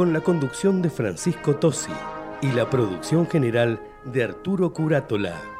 con la conducción de Francisco Tosi y la producción general de Arturo Curátola.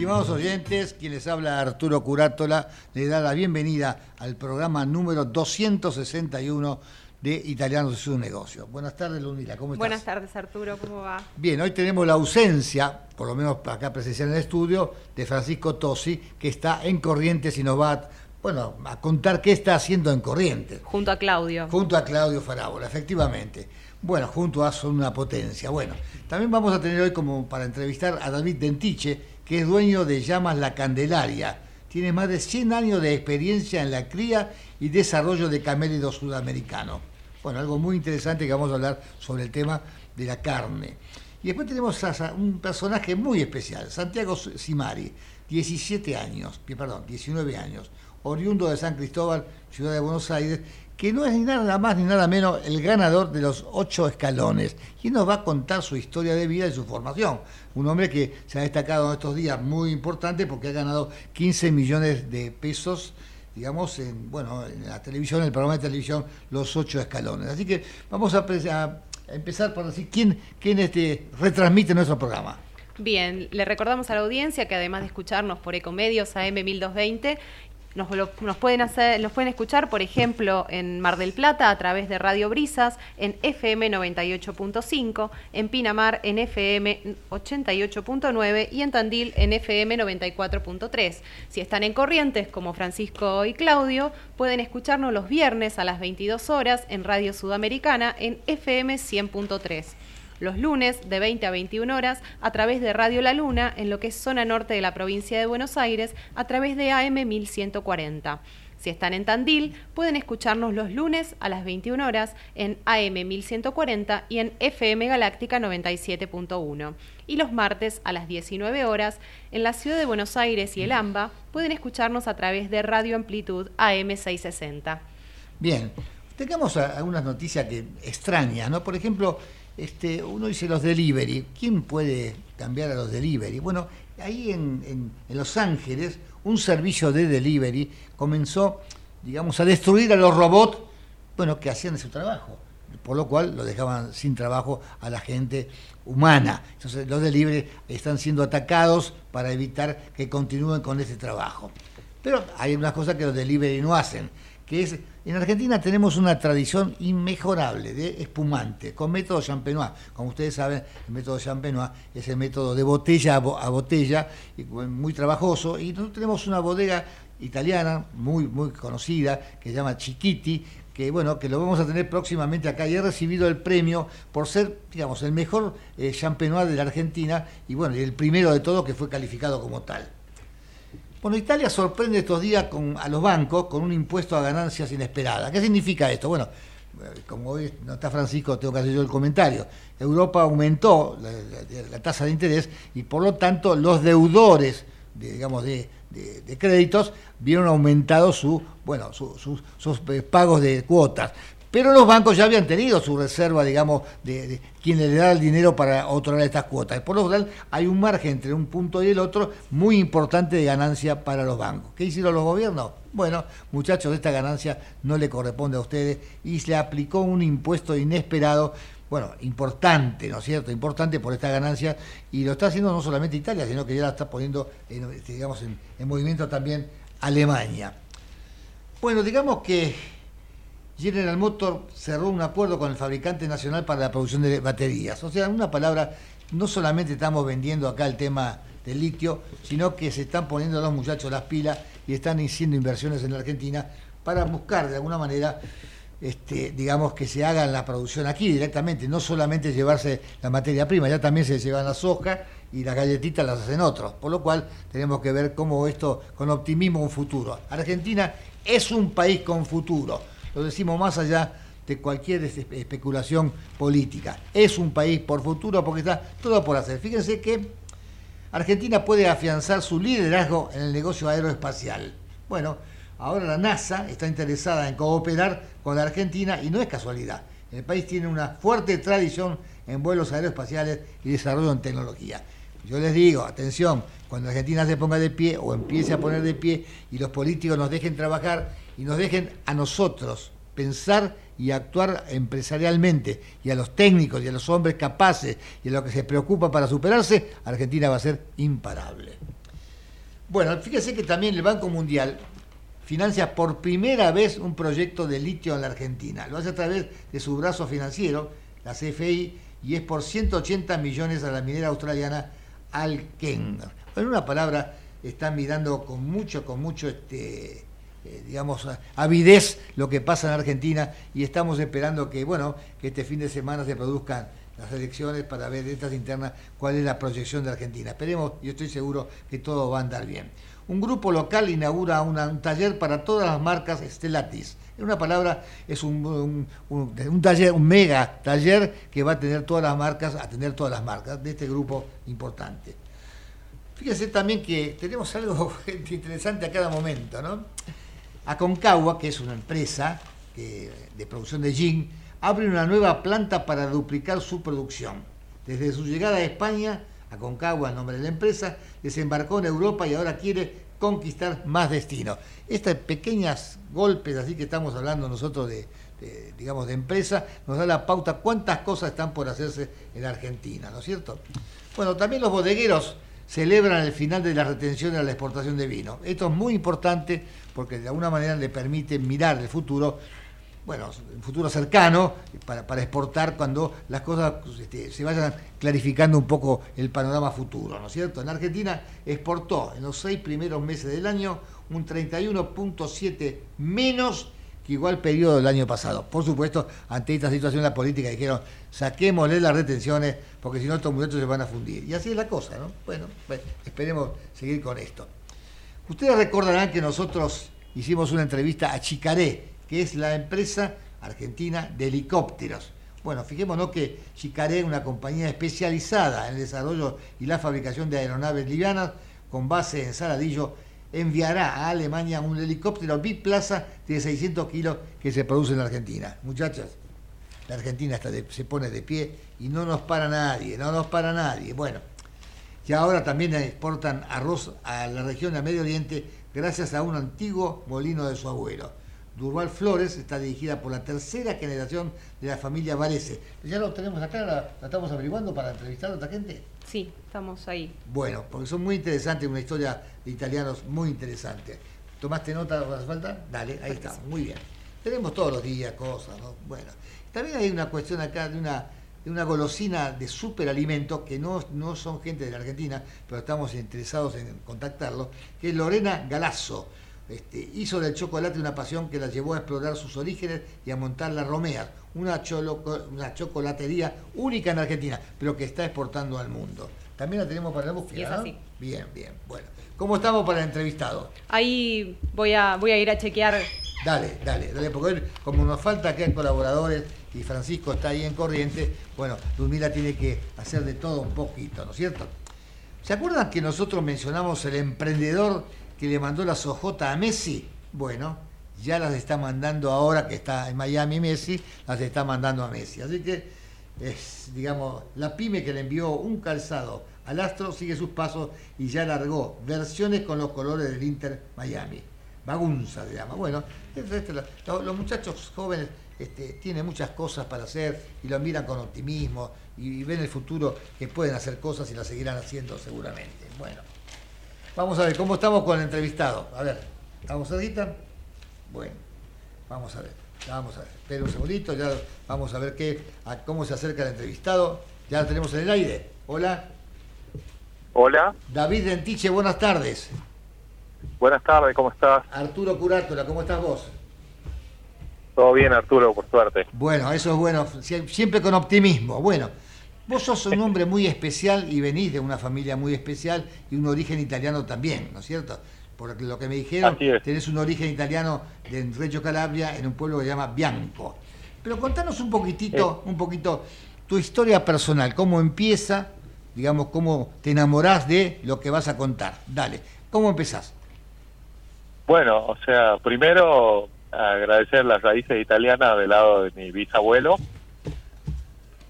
Estimados oyentes, quien les habla Arturo Curátola, le da la bienvenida al programa número 261 de Italianos y sus negocios. Buenas tardes, Lunila, ¿cómo estás? Buenas tardes, Arturo, ¿cómo va? Bien, hoy tenemos la ausencia, por lo menos acá presencial en el estudio, de Francisco Tosi, que está en Corrientes y nos va a, bueno, a contar qué está haciendo en Corrientes. Junto a Claudio. Junto a Claudio Farábola, efectivamente. Bueno, junto a Son una Potencia. Bueno, también vamos a tener hoy como para entrevistar a David Dentiche, que es dueño de Llamas La Candelaria. Tiene más de 100 años de experiencia en la cría y desarrollo de camélidos sudamericanos. Bueno, algo muy interesante que vamos a hablar sobre el tema de la carne. Y después tenemos a un personaje muy especial, Santiago Simari, 17 años, perdón, 19 años, oriundo de San Cristóbal, ciudad de Buenos Aires, que no es ni nada más ni nada menos el ganador de los ocho escalones. Y nos va a contar su historia de vida y su formación. Un hombre que se ha destacado en estos días muy importante porque ha ganado 15 millones de pesos digamos, en, bueno, en la televisión, en el programa de televisión, Los Ocho Escalones. Así que vamos a, empezar por decir quién, quién este, retransmite nuestro programa. Bien, le recordamos a la audiencia que además de escucharnos por Ecomedios AM 1220 nos, pueden hacer, nos pueden escuchar, por ejemplo, en Mar del Plata a través de Radio Brisas, en FM 98.5, en Pinamar en FM 88.9 y en Tandil en FM 94.3. Si están en Corrientes, como Francisco y Claudio, pueden escucharnos los viernes a las 22 horas en Radio Sudamericana en FM 100.3 los lunes de 20 a 21 horas a través de Radio La Luna en lo que es zona norte de la provincia de Buenos Aires a través de AM 1140. Si están en Tandil, pueden escucharnos los lunes a las 21 horas en AM 1140 y en FM Galáctica 97.1. Y los martes a las 19 horas en la ciudad de Buenos Aires y el AMBA pueden escucharnos a través de Radio Amplitud AM 660. Bien, tengamos algunas noticias que extrañas, ¿no? Por ejemplo, este, uno dice los delivery. ¿Quién puede cambiar a los delivery? Bueno, ahí en, Los Ángeles, un servicio de delivery comenzó, digamos, a destruir a los robots, bueno, que hacían su trabajo. Por lo cual lo dejaban sin trabajo a la gente humana. Entonces los delivery están siendo atacados para evitar que continúen con ese trabajo. Pero hay unas cosas que los delivery no hacen que es, en Argentina tenemos una tradición inmejorable de espumante, con método champenois. Como ustedes saben, el método champenois es el método de botella a, botella, muy trabajoso, y tenemos una bodega italiana muy, muy conocida, que se llama Chiquiti, que bueno, que lo vamos a tener próximamente acá y he recibido el premio por ser, digamos, el mejor eh, champenois de la Argentina y bueno, el primero de todo que fue calificado como tal. Bueno, Italia sorprende estos días a los bancos con un impuesto a ganancias inesperada. ¿Qué significa esto? Bueno, eh, como hoy no está Francisco, tengo que hacer yo el comentario. Europa aumentó la, tasa de interés y por lo tanto los deudores, digamos, de, créditos vieron aumentado su, bueno, sus, eh, pagos de cuotas. Pero los bancos ya habían tenido su reserva, digamos, de, quien le da el dinero para otorgar estas cuotas. Por lo tanto, hay un margen entre un punto y el otro muy importante de ganancia para los bancos. ¿Qué hicieron los gobiernos? Bueno, muchachos, esta ganancia no le corresponde a ustedes y se aplicó un impuesto inesperado bueno, importante, ¿no es cierto? Importante por esta ganancia y lo está haciendo no solamente Italia, sino que ya la está poniendo, en, este, digamos, en, movimiento también Alemania. Bueno, digamos que General Motors cerró un acuerdo con el fabricante nacional para la producción de baterías. O sea, en una palabra, no solamente estamos vendiendo acá el tema del litio, sino que se están poniendo los muchachos las pilas y están haciendo inversiones en la Argentina para buscar de alguna manera este, digamos, que se haga la producción aquí directamente, no solamente llevarse la materia prima, ya también se llevan la soja y las galletitas las hacen otros, por lo cual tenemos que ver cómo esto, con optimismo, un futuro. Argentina es un país con futuro, lo decimos más allá de cualquier especulación política. Es un país por futuro porque está todo por hacer. Fíjense que Argentina puede afianzar su liderazgo en el negocio aeroespacial. Bueno, Ahora la NASA está interesada en cooperar con la Argentina y no es casualidad. El país tiene una fuerte tradición en vuelos aeroespaciales y desarrollo en tecnología. Yo les digo, atención, cuando Argentina se ponga de pie o empiece a poner de pie y los políticos nos dejen trabajar y nos dejen a nosotros pensar y actuar empresarialmente y a los técnicos y a los hombres capaces y a los que se preocupa para superarse, Argentina va a ser imparable. Bueno, fíjese que también el Banco Mundial financia por primera vez un proyecto de litio en la Argentina. Lo hace a través de su brazo financiero, la CFI, y es por 180 millones a la minera australiana Alken. En una palabra, están mirando con mucho, con mucho, este, eh, digamos, avidez lo que pasa en Argentina y estamos esperando que, bueno, que este fin de semana se produzcan las elecciones para ver estas internas cuál es la proyección de Argentina. Esperemos, y estoy seguro que todo va a andar bien un grupo local inaugura un taller para todas las marcas Stellatis. En una palabra, es un, taller, un mega taller que va a tener todas las marcas, a tener todas las marcas de este grupo importante. Fíjense también que tenemos algo interesante a cada momento, ¿no? Aconcagua, que es una empresa de producción de gin, abre una nueva planta para duplicar su producción. Desde su llegada a España, Aconcagua, en nombre de la empresa, desembarcó en Europa y ahora quiere conquistar más destinos. Estos pequeños golpes, así que estamos hablando nosotros de, digamos, de empresa, nos da la pauta cuántas cosas están por hacerse en Argentina, ¿no es cierto? Bueno, también los bodegueros celebran el final de la retención de la exportación de vino. Esto es muy importante porque de alguna manera le permite mirar el futuro bueno, un futuro cercano para, exportar cuando las cosas este, se vayan clarificando un poco el panorama futuro, ¿no es cierto? En Argentina exportó en los seis primeros meses del año un 31.7 menos que igual periodo del año pasado. Por supuesto, ante esta situación la política dijeron, saquémosle las retenciones porque si no estos muchachos se van a fundir. Y así es la cosa, ¿no? Bueno, pues, esperemos seguir con esto. Ustedes recordarán que nosotros hicimos una entrevista a Chicaré, que es la empresa argentina de helicópteros. Bueno, fijémonos que Chicaré es una compañía especializada en el desarrollo y la fabricación de aeronaves livianas con base en Saladillo, enviará a Alemania un helicóptero biplaza de 600 kilos que se produce en la Argentina. Muchachas, la Argentina se pone de pie y no nos para nadie, no nos para nadie. Bueno, y ahora también exportan arroz a la región del Medio Oriente gracias a un antiguo molino de su abuelo. Durval Flores está dirigida por la tercera generación de la familia Varese. ¿Ya lo tenemos acá? ¿La, estamos averiguando para entrevistar a otra gente? Sí, estamos ahí. Bueno, porque son muy interesantes, una historia de italianos muy interesante. ¿Tomaste nota? ¿Hace falta? Dale, ahí estamos, muy bien. Tenemos todos los días cosas, ¿no? Bueno, también hay una cuestión acá de una, de una golosina de superalimento que no, no son gente de la Argentina, pero estamos interesados en contactarlo, que es Lorena Galazo este, hizo del chocolate una pasión que la llevó a explorar sus orígenes y a montar la Romea, una, una chocolatería única en Argentina, pero que está exportando al mundo. También la tenemos para la búsqueda. Bien, bien. Bueno, ¿cómo estamos para el entrevistado? Ahí voy a, voy a ir a chequear. Dale, dale, dale, porque como nos falta que hay colaboradores y Francisco está ahí en corriente, bueno, Ludmila tiene que hacer de todo un poquito, ¿no es cierto? ¿Se acuerdan que nosotros mencionamos el emprendedor que le mandó la sojota a Messi? Bueno, ya las está mandando ahora que está en Miami Messi, las está mandando a Messi. Así que es, digamos, la pyme que le envió un calzado al Astro sigue sus pasos y ya largó versiones con los colores del Inter Miami. Bagunza se llama. Bueno, este, los muchachos jóvenes este, tienen muchas cosas para hacer y lo miran con optimismo y, ven el futuro que pueden hacer cosas y las seguirán haciendo seguramente. Bueno, vamos a ver cómo estamos con el entrevistado. A ver, ¿estamos cerquita? Bueno, vamos a ver. vamos a ver. Espera un segundito, ya vamos a ver qué, a cómo se acerca el entrevistado. Ya lo tenemos en el aire. Hola. Hola. David Dentiche, buenas tardes. Buenas tardes, ¿cómo estás? Arturo Curátola, ¿cómo estás vos? Todo bien, Arturo, por suerte. Bueno, eso es bueno, siempre con optimismo. Bueno, vos sos un hombre muy especial y venís de una familia muy especial y un origen italiano también, ¿no es cierto? Por lo que me dijeron, tenés un origen italiano de Reggio Calabria en un pueblo que se llama Bianco. Pero contanos un poquitito, un poquito tu historia personal, cómo empieza digamos, cómo te enamorás de lo que vas a contar. Dale, ¿cómo empezás? Bueno, o sea, primero agradecer las raíces italianas del lado de mi bisabuelo,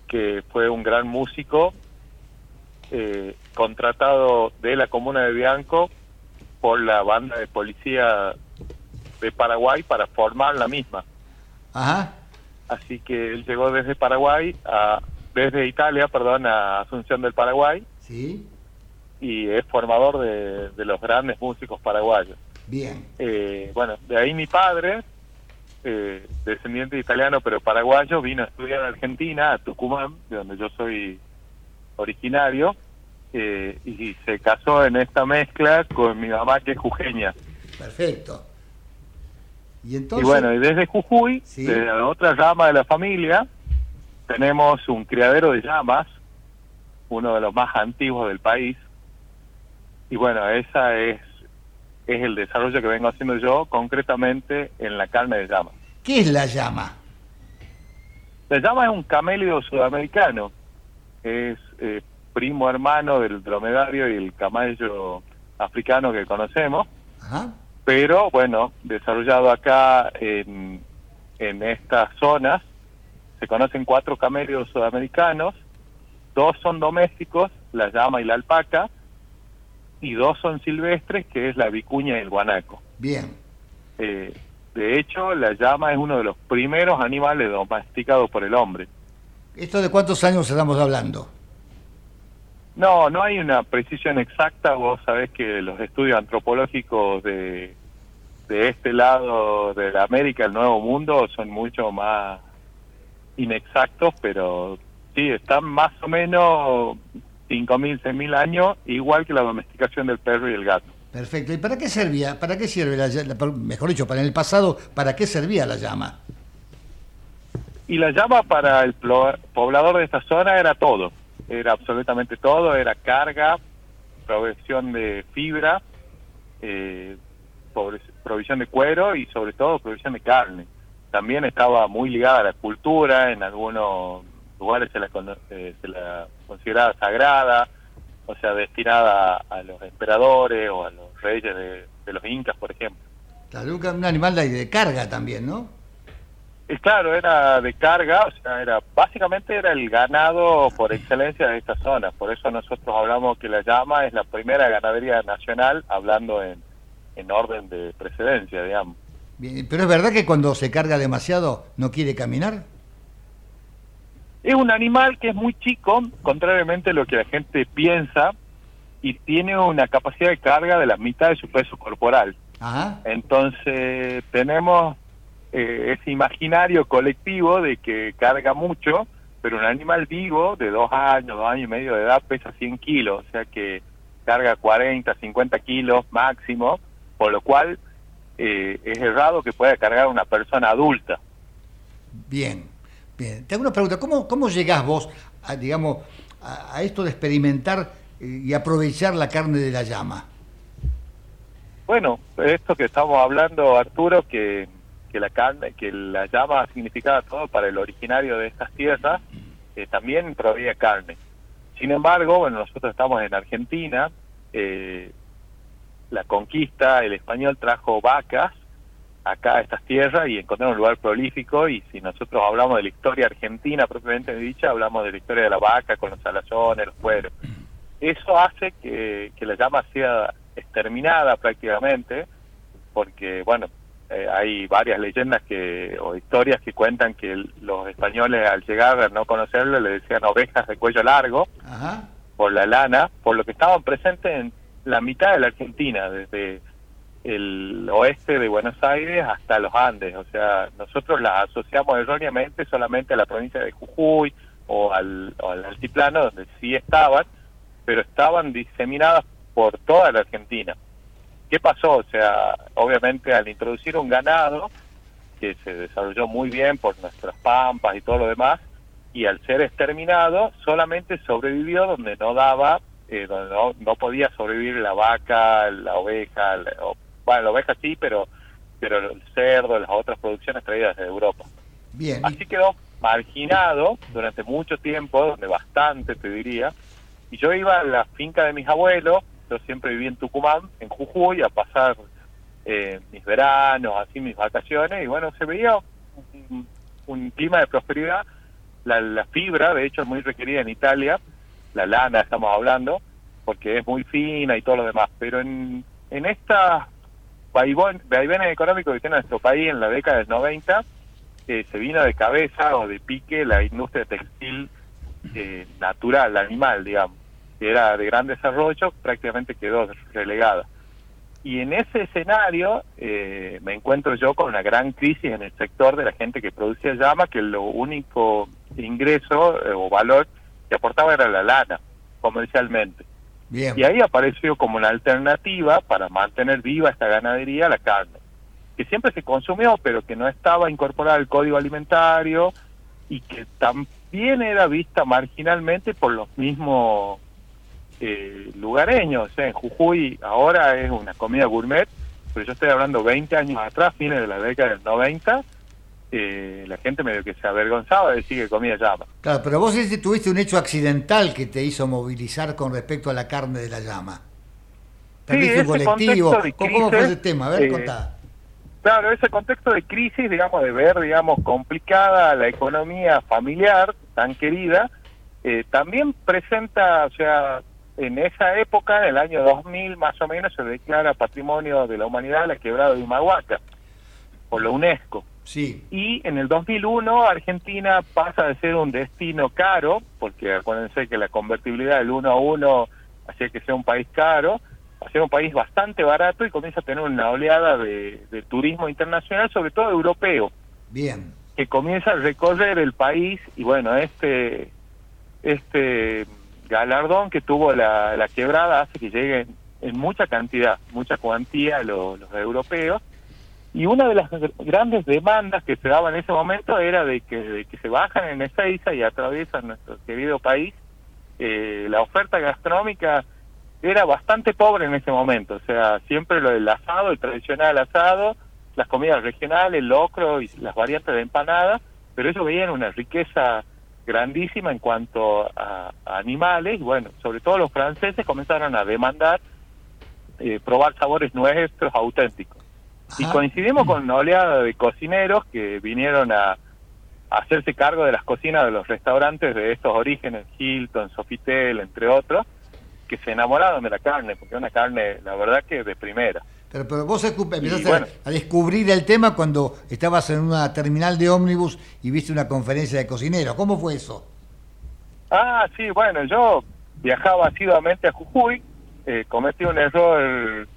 que fue un gran músico, eh, contratado de la comuna de Bianco por la banda de policía de Paraguay para formar la misma. Ajá. Así que él llegó desde Paraguay a desde Italia, perdón, a Asunción del Paraguay. Sí. Y es formador de, los grandes músicos paraguayos. Bien. Eh, bueno, de ahí mi padre, eh, descendiente italiano pero paraguayo, vino a estudiar a Argentina, a Tucumán, de donde yo soy originario, eh, y se casó en esta mezcla con mi mamá que es jujeña. Perfecto. Y entonces. Y bueno, y desde Jujuy, de la otra rama de la familia, tenemos un criadero de llamas, uno de los más antiguos del país. Y bueno, esa es, es el desarrollo que vengo haciendo yo concretamente en la carne de llama. ¿Qué es la llama? La llama es un camelio sudamericano. Es eh, primo hermano del dromedario y el camello africano que conocemos. Pero bueno, desarrollado acá en, en estas zonas se conocen cuatro camelios sudamericanos, dos son domésticos, la llama y la alpaca, y dos son silvestres, que es la vicuña y el guanaco. Bien. Eh, de hecho, la llama es uno de los primeros animales domesticados por el hombre. ¿Esto de cuántos años estamos hablando? No, no hay una precisión exacta. Vos sabés que los estudios antropológicos de, de este lado de la América, el Nuevo Mundo, son mucho más inexactos, pero sí, están más o menos 5.000, 6.000 años, igual que la domesticación del perro y el gato. Perfecto. ¿Y para qué servía? ¿Para qué sirve la, mejor dicho, para en el pasado, para qué servía la llama? Y la llama para el poblador de esta zona era todo, era absolutamente todo, era carga, provisión de fibra, eh, provisión de cuero y sobre todo provisión de carne también estaba muy ligada a la cultura, en algunos lugares se la, eh, se la consideraba sagrada, o sea, destinada a, los emperadores o a los reyes de, los incas, por ejemplo. Claro, un animal de carga también, ¿no? Y claro, era de carga, o sea, era básicamente era el ganado por excelencia de esta zona. Por eso nosotros hablamos que la llama es la primera ganadería nacional, hablando en, en orden de precedencia, digamos pero es verdad que cuando se carga demasiado no quiere caminar. Es un animal que es muy chico, contrariamente a lo que la gente piensa, y tiene una capacidad de carga de la mitad de su peso corporal. Entonces tenemos eh, ese imaginario colectivo de que carga mucho, pero un animal vivo de dos años, dos años y medio de edad pesa 100 kilos, o sea que carga 40, 50 kilos máximo, por lo cual eh, es errado que pueda cargar una persona adulta. Bien, bien. Te hago una pregunta, ¿cómo, cómo llegás vos, a, digamos, a, esto de experimentar eh, y aprovechar la carne de la llama? Bueno, esto que estamos hablando, Arturo, que, la carne, que la llama significaba todo para el originario de estas tierras, eh, también proveía carne. Sin embargo, bueno, nosotros estamos en Argentina, eh, la conquista, el español trajo vacas acá a estas tierras y encontraron un lugar prolífico y si nosotros hablamos de la historia argentina propiamente dicha, hablamos de la historia de la vaca con los alazones, los cueros. Eso hace que, la llama sea exterminada prácticamente porque, bueno, eh, hay varias leyendas que o historias que cuentan que los españoles al llegar a no conocerlo le decían ovejas de cuello largo por la lana, por lo que estaban presentes en la mitad de la Argentina, desde el oeste de Buenos Aires hasta los Andes. O sea, nosotros las asociamos erróneamente solamente a la provincia de Jujuy o al, altiplano, donde sí estaban, pero estaban diseminadas por toda la Argentina. ¿Qué pasó? O sea, obviamente al introducir un ganado que se desarrolló muy bien por nuestras pampas y todo lo demás, y al ser exterminado solamente sobrevivió donde no daba, eh, donde no, podía sobrevivir la vaca, la oveja, bueno, la oveja sí, pero pero el cerdo, las otras producciones traídas de Europa. Bien. Así quedó marginado durante mucho tiempo, donde bastante te diría, y yo iba a la finca de mis abuelos, yo siempre viví en Tucumán, en Jujuy, a pasar eh, mis veranos, así mis vacaciones, y bueno, se veía un clima de prosperidad la, fibra, de hecho, es muy requerida en Italia, la lana estamos hablando, porque es muy fina y todo lo demás, pero en, en esta vaivenes económicos que tiene nuestro país en la década del 90, eh, se vino de cabeza o de pique la industria textil eh, natural, animal, digamos, que era de gran desarrollo, prácticamente quedó relegada. Y en ese escenario eh, me encuentro yo con una gran crisis en el sector de la gente que producía llama, que lo único ingreso eh, o valor que aportaba era la lana, comercialmente. Y ahí apareció como una alternativa para mantener viva esta ganadería la carne, que siempre se consumió, pero que no estaba incorporada al código alimentario y que también era vista marginalmente por los mismos eh, lugareños. En Jujuy ahora es una comida gourmet, pero yo estoy hablando 20 años atrás, fines de la década del 90, eh, la gente medio que se avergonzaba de decir que comía llama. Claro, pero vos tuviste un hecho accidental que te hizo movilizar con respecto a la carne de la llama. Sí, colectivo? ¿Cómo fue ese tema? A ver, eh, Claro, ese contexto de crisis, digamos, de ver, digamos, complicada la economía familiar tan querida, eh, también presenta, o sea, en esa época, en el año 2000 más o menos, se declara Patrimonio de la Humanidad la quebrada de Humahuaca por la UNESCO. Sí. Y en el 2001 Argentina pasa de ser un destino caro, porque acuérdense que la convertibilidad del uno a uno hacía que sea un país caro, a ser un país bastante barato y comienza a tener una oleada de, de turismo internacional, sobre todo europeo. Bien. Que comienza a recorrer el país y bueno, este este galardón que tuvo la, la quebrada hace que lleguen en mucha cantidad, mucha cuantía los, los europeos. Y una de las grandes demandas que se daba en ese momento era de que, que se bajan en Ezeiza y atraviesan nuestro querido país. Eh, la oferta gastronómica era bastante pobre en ese momento, o sea, siempre lo del asado, el tradicional asado, las comidas regionales, el locro y las variantes de empanada, pero ellos veían una riqueza grandísima en cuanto a, animales, bueno, sobre todo los franceses comenzaron a demandar eh, probar sabores nuestros auténticos. Y coincidimos con una oleada de cocineros que vinieron a, hacerse cargo de las cocinas de los restaurantes de estos orígenes, Hilton, Sofitel, entre otros, que se enamoraron de la carne, porque es una carne, la verdad que de primera. Pero, pero vos empezaste a, descubrir el tema cuando estabas en una terminal de ómnibus y viste una conferencia de cocineros. ¿Cómo fue eso? Ah, sí, bueno, yo viajaba asiduamente a Jujuy, eh, cometí un error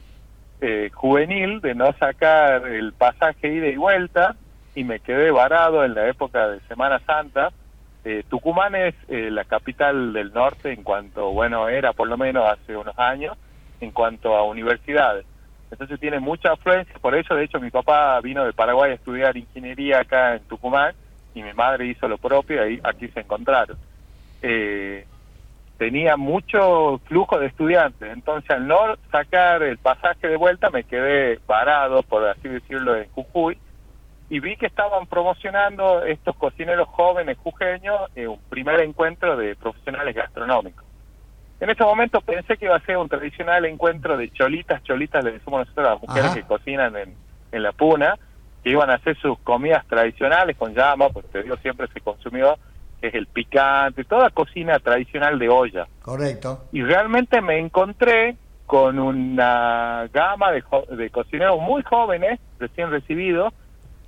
eh, juvenil de no sacar el pasaje ida y vuelta y me quedé varado en la época de Semana Santa. Eh, Tucumán es la capital del norte en cuanto, bueno, era por lo menos hace unos años, en cuanto a universidades entonces tiene mucha afluencia, por eso de hecho mi papá vino de Paraguay a estudiar ingeniería acá en Tucumán y mi madre hizo lo propio y aquí se encontraron. Eh, tenía mucho flujo de estudiantes, entonces al no sacar el pasaje de vuelta me quedé parado, por así decirlo, en Jujuy. Y vi que estaban promocionando estos cocineros jóvenes jujeños en un primer encuentro de profesionales gastronómicos. En ese momento pensé que iba a ser un tradicional encuentro de cholitas, cholitas le decimos nosotros a las mujeres que cocinan en, en la puna, que iban a hacer sus comidas tradicionales con llama, pues te digo, siempre se consumió, es el picante, toda cocina tradicional de olla. Correcto. Y realmente me encontré con una gama de, de cocineros muy jóvenes, recién recibidos,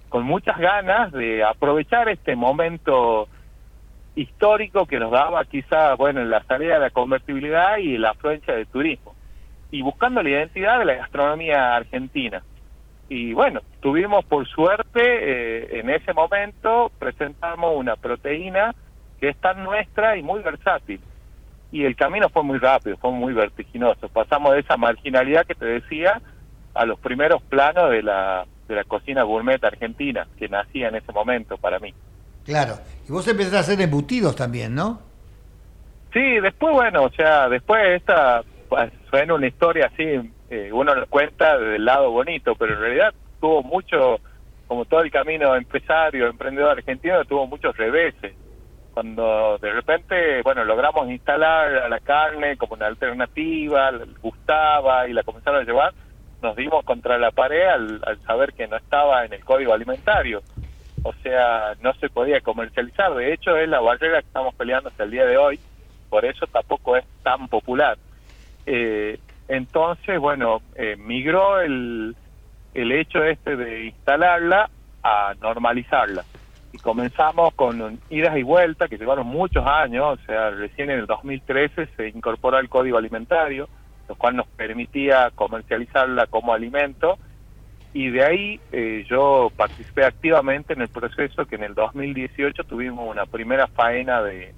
con muchas ganas de aprovechar este momento histórico que nos daba quizá, bueno, en la salida de la convertibilidad y la afluencia del turismo, y buscando la identidad de la gastronomía argentina. Y bueno, tuvimos por suerte, eh, en ese momento presentamos una proteína que es tan nuestra y muy versátil. Y el camino fue muy rápido, fue muy vertiginoso. Pasamos de esa marginalidad que te decía a los primeros planos de la, de la cocina gourmet argentina que nacía en ese momento para mí. Claro. Y vos empezaste a hacer embutidos también, ¿no? Sí, después, bueno, o sea, después esta pues, suena una historia así, eh, uno lo cuenta del lado bonito, pero en realidad tuvo mucho, como todo el camino empresario, emprendedor argentino, tuvo muchos reveses. Cuando de repente, bueno, logramos instalar a la carne como una alternativa, gustaba y la comenzaron a llevar, nos dimos contra la pared al saber que no estaba en el código alimentario o sea, no se podía comercializar. De hecho, es la barrera que estamos peleando hasta el día de hoy, por eso tampoco es tan popular. Eh, entonces, bueno, eh, migró el, el hecho este de instalarla a normalizarla. Y comenzamos con idas y vueltas que llevaron muchos años, o sea, recién en el 2013 se incorporó al Código Alimentario, lo cual nos permitía comercializarla como alimento y de ahí eh, yo participé activamente en el proceso que en el 2018 tuvimos una primera faena de,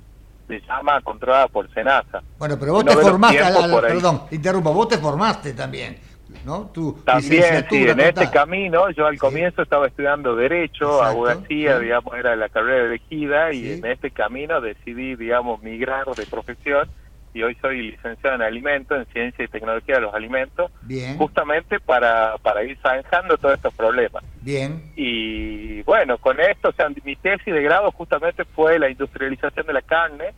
llama controlada por Senasa. Bueno, pero vos te formaste, perdón, interrumpo, vos te formaste también. ¿No? Tu También, sí, en este camino, yo al comienzo estaba estudiando Derecho, abogacía, digamos, era la carrera elegida, y en este camino decidí, digamos, migrar de profesión y hoy soy licenciado en alimentos, en ciencia y tecnología de los alimentos, justamente para, para ir zanjando todos estos problemas. Bien. Y bueno, con esto, o sea, mi tesis de grado justamente fue la industrialización de la carne,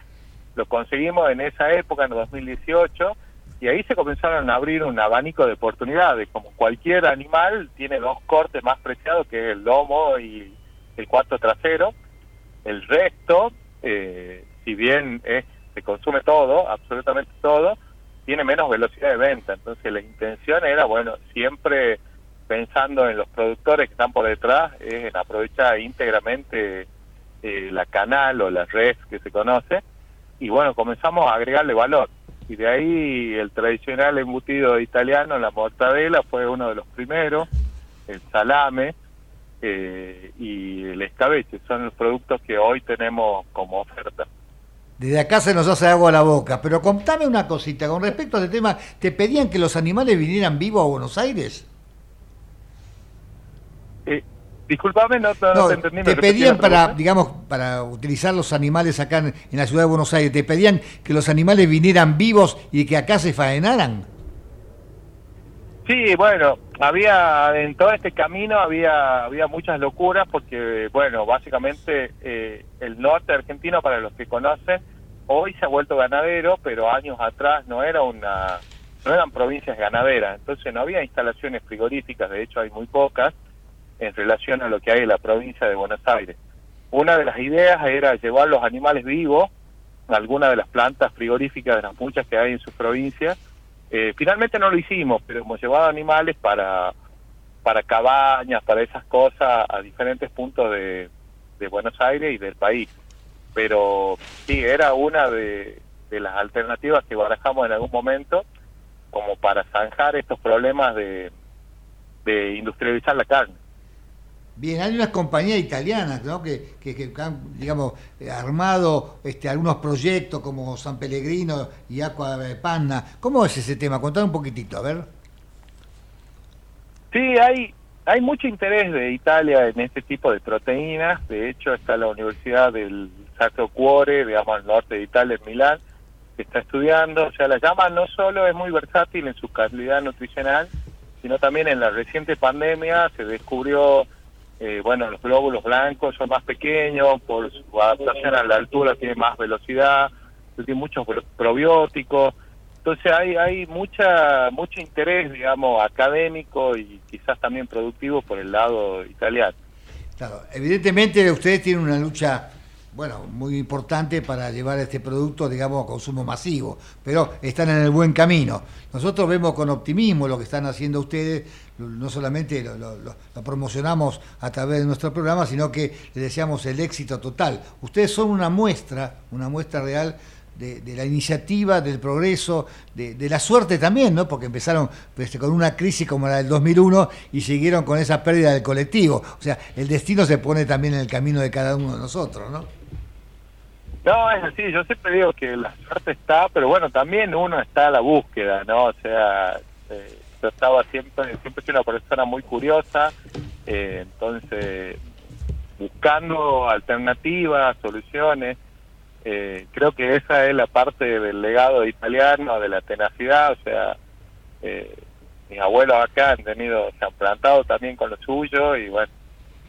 lo conseguimos en esa época, en 2018, y ahí se comenzaron a abrir un abanico de oportunidades, como cualquier animal tiene dos cortes más preciados, que es el lomo y el cuarto trasero, el resto, eh, si bien es se consume todo, absolutamente todo, tiene menos velocidad de venta. Entonces la intención era, bueno, siempre pensando en los productores que están por detrás, es en aprovechar íntegramente eh, la canal o la red que se conoce, y bueno, comenzamos a agregarle valor. Y de ahí el tradicional embutido italiano, la mortadela, fue uno de los primeros, el salame eh, y el escabeche, son los productos que hoy tenemos como oferta. Desde acá se nos hace agua a la boca. Pero contame una cosita, con respecto a este tema, ¿te pedían que los animales vinieran vivos a Buenos Aires? Eh, disculpame, no, te entendí. Te pedían para, digamos, para utilizar los animales acá en, la ciudad de Buenos Aires, ¿te pedían que los animales vinieran vivos y que acá se faenaran? Sí, bueno, había en todo este camino había había muchas locuras porque bueno básicamente eh, el norte argentino para los que conocen hoy se ha vuelto ganadero pero años atrás no era una no eran provincias ganaderas entonces no había instalaciones frigoríficas de hecho hay muy pocas en relación a lo que hay en la provincia de Buenos Aires una de las ideas era llevar los animales vivos a alguna de las plantas frigoríficas de las muchas que hay en sus provincias eh, finalmente no lo hicimos, pero hemos llevado animales para, para cabañas, para esas cosas a diferentes puntos de, de Buenos Aires y del país. Pero sí, era una de, de las alternativas que barajamos en algún momento como para zanjar estos problemas de, de industrializar la carne. Bien, hay unas compañías italianas que, que, han, digamos, armado este, algunos proyectos como San Pellegrino y Aqua Panna. ¿Cómo es ese tema? Contad un poquitito, a ver. Sí, hay, hay mucho interés de Italia en este tipo de proteínas. De hecho, está la Universidad del Sacro Cuore, digamos, al norte de Italia, en Milán, que está estudiando. O sea, la llama no solo es muy versátil en su calidad nutricional, sino también en la reciente pandemia se descubrió, eh, bueno, los glóbulos blancos son más pequeños, por su adaptación a la altura tiene más velocidad, tiene muchos probióticos. Entonces hay, hay mucha mucho interés, digamos, académico y quizás también productivo por el lado italiano. Claro, evidentemente ustedes tienen una lucha bueno, muy importante para llevar este producto, digamos, a consumo masivo, pero están en el buen camino. Nosotros vemos con optimismo lo que están haciendo ustedes, no solamente lo, promocionamos a través de nuestro programa, sino que les deseamos el éxito total. Ustedes son una muestra, una muestra real de, la iniciativa, del progreso, de, la suerte también, ¿no? Porque empezaron pues, con una crisis como la del 2001 y siguieron con esa pérdida del colectivo. O sea, el destino se pone también en el camino de cada uno de nosotros, ¿no? No, es así, yo siempre digo que la suerte está, pero bueno, también uno está a la búsqueda, ¿no? O sea, eh, yo estaba siempre, siempre soy una persona muy curiosa, eh, entonces buscando alternativas, soluciones, eh, creo que esa es la parte del legado italiano, de la tenacidad, o sea, mis abuelos acá han tenido, se han plantado también con lo suyo y bueno,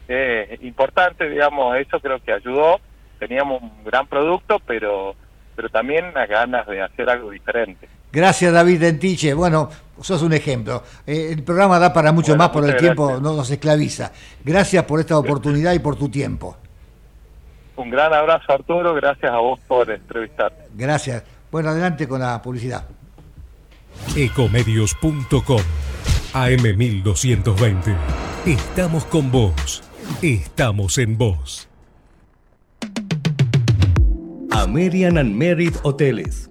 es importante, digamos, eso creo que ayudó teníamos un gran producto, pero, pero también las ganas de hacer algo diferente. Gracias David Dentiche. Bueno, sos un ejemplo. Eh, el programa da para mucho más por el tiempo, no nos esclaviza. Gracias por esta oportunidad y por tu tiempo. Un gran abrazo Arturo, gracias a vos por entrevistar. Gracias. Bueno, adelante con la publicidad. Ecomedios.com AM1220. Estamos con vos. Estamos en vos. American and Merit Hoteles.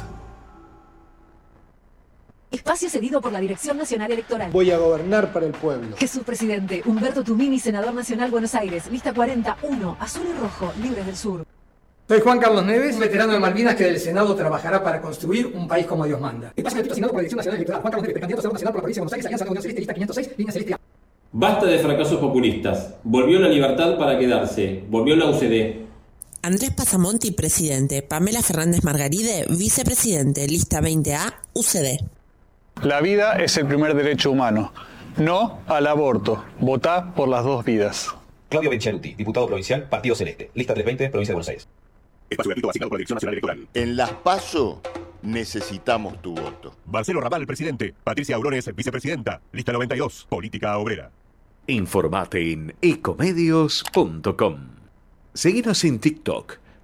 Espacio cedido por la Dirección Nacional Electoral. Voy a gobernar para el pueblo. Jesús Presidente, Humberto Tumini, Senador Nacional Buenos Aires, lista 41, azul y rojo, libres del sur. Soy Juan Carlos Neves, veterano de Malvinas que del Senado trabajará para construir un país como Dios manda. Espacio asignado por la Dirección Nacional Electoral. Juan Carlos Neves, candidato a Senador Nacional por la provincia de Buenos Aires, Alianza Unión Celeste, lista 506, línea celeste. Basta de fracasos populistas. Volvió la libertad para quedarse. Volvió la UCD. Andrés Pasamonti, presidente. Pamela Fernández Margaride, vicepresidente. Lista 20A, UCD. La vida es el primer derecho humano. No al aborto. Votá por las dos vidas. Claudio Benchaluti, diputado provincial, Partido Celeste. Lista 320, provincia de Buenos Aires. Espacio gratuito asignado por la Dirección Nacional Electoral. En las PASO necesitamos tu voto. Marcelo Raval, presidente. Patricia Aurones, vicepresidenta. Lista 92, política obrera. Informate en ecomedios.com. Seguinos en TikTok,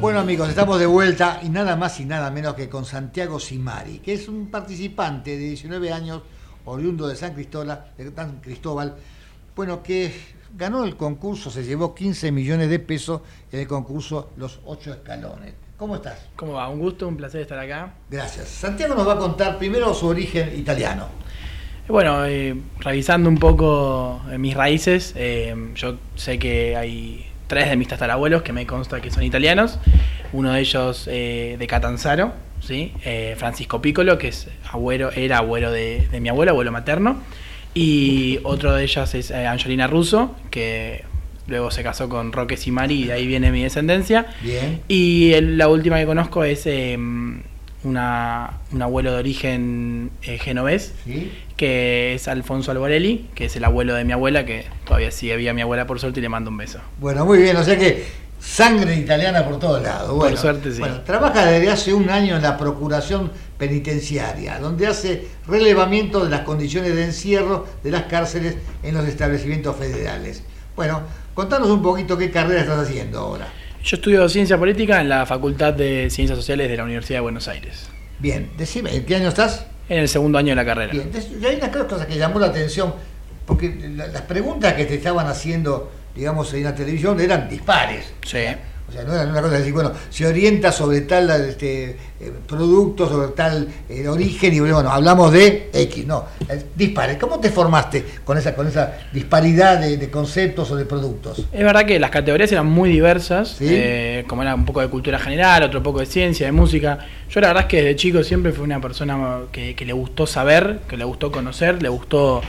Bueno amigos, estamos de vuelta y nada más y nada menos que con Santiago Simari, que es un participante de 19 años oriundo de San Cristóbal, de San Cristóbal, bueno, que ganó el concurso, se llevó 15 millones de pesos en el concurso Los Ocho Escalones. ¿Cómo estás? ¿Cómo va? Un gusto, un placer estar acá. Gracias. Santiago nos va a contar primero su origen italiano. Bueno, eh, revisando un poco eh, mis raíces, eh, yo sé que hay tres de mis tatarabuelos que me consta que son italianos. Uno de ellos de Catanzaro, ¿sí? Francisco Piccolo, que es abuelo, era abuelo de, de, mi abuelo, abuelo materno. Y otro de ellas es Angelina Russo, que luego se casó con Roque Simari y de ahí viene mi descendencia. Bien. Y el, la última que conozco es una, un abuelo de origen eh, genovés, ¿Sí? que es Alfonso Alborelli, que es el abuelo de mi abuela, que todavía sigue viva mi abuela por suerte y le mando un beso. Bueno, muy bien, o sea que sangre italiana por todos lados. Bueno, por suerte sí. Bueno, trabaja desde hace un año en la Procuración Penitenciaria, donde hace relevamiento de las condiciones de encierro de las cárceles en los establecimientos federales. Bueno, contanos un poquito qué carrera estás haciendo ahora. Yo estudio ciencia política en la Facultad de Ciencias Sociales de la Universidad de Buenos Aires. Bien, decime, ¿en qué año estás? En el segundo año de la carrera. Bien, y hay una cosa que llamó la atención, porque las preguntas que te estaban haciendo, digamos, en la televisión eran dispares. Sí. O sea, no era una cosa de decir, bueno, se orienta sobre tal este, eh, producto, sobre tal eh, origen, y bueno, hablamos de X, no, dispare. ¿Cómo te formaste con esa, con esa disparidad de, de, conceptos o de productos? Es verdad que las categorías eran muy diversas, ¿Sí? eh, como era un poco de cultura general, otro poco de ciencia, de música. Yo la verdad es que desde chico siempre fui una persona que, que le gustó saber, que le gustó conocer, le gustó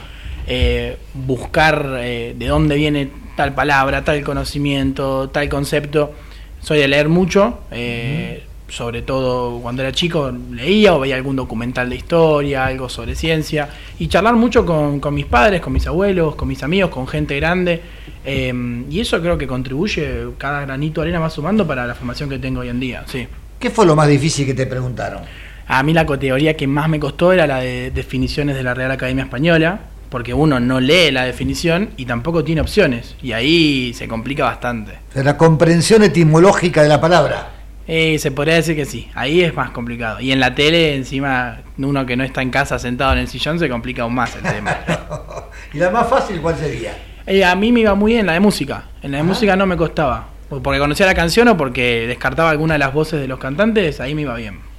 eh, buscar de dónde viene tal palabra, tal conocimiento, tal concepto soy de leer mucho, eh, uh -huh. sobre todo cuando era chico leía o veía algún documental de historia, algo sobre ciencia, y charlar mucho con, con mis padres, con mis abuelos, con mis amigos, con gente grande, eh, y eso creo que contribuye, cada granito de arena va sumando para la formación que tengo hoy en día, sí. ¿Qué fue lo más difícil que te preguntaron? A mí la categoría que más me costó era la de definiciones de la Real Academia Española, porque uno no lee la definición y tampoco tiene opciones, y ahí se complica bastante. La comprensión etimológica de la palabra. Eh, se podría decir que sí, ahí es más complicado. Y en la tele, encima, uno que no está en casa sentado en el sillón, se complica aún más el tema. ¿Y la más fácil cuál sería? Eh, a mí me iba muy bien la de música. En la de música no me costaba. Porque conocía la canción o porque descartaba alguna de las voces de los cantantes, ahí me iba bien.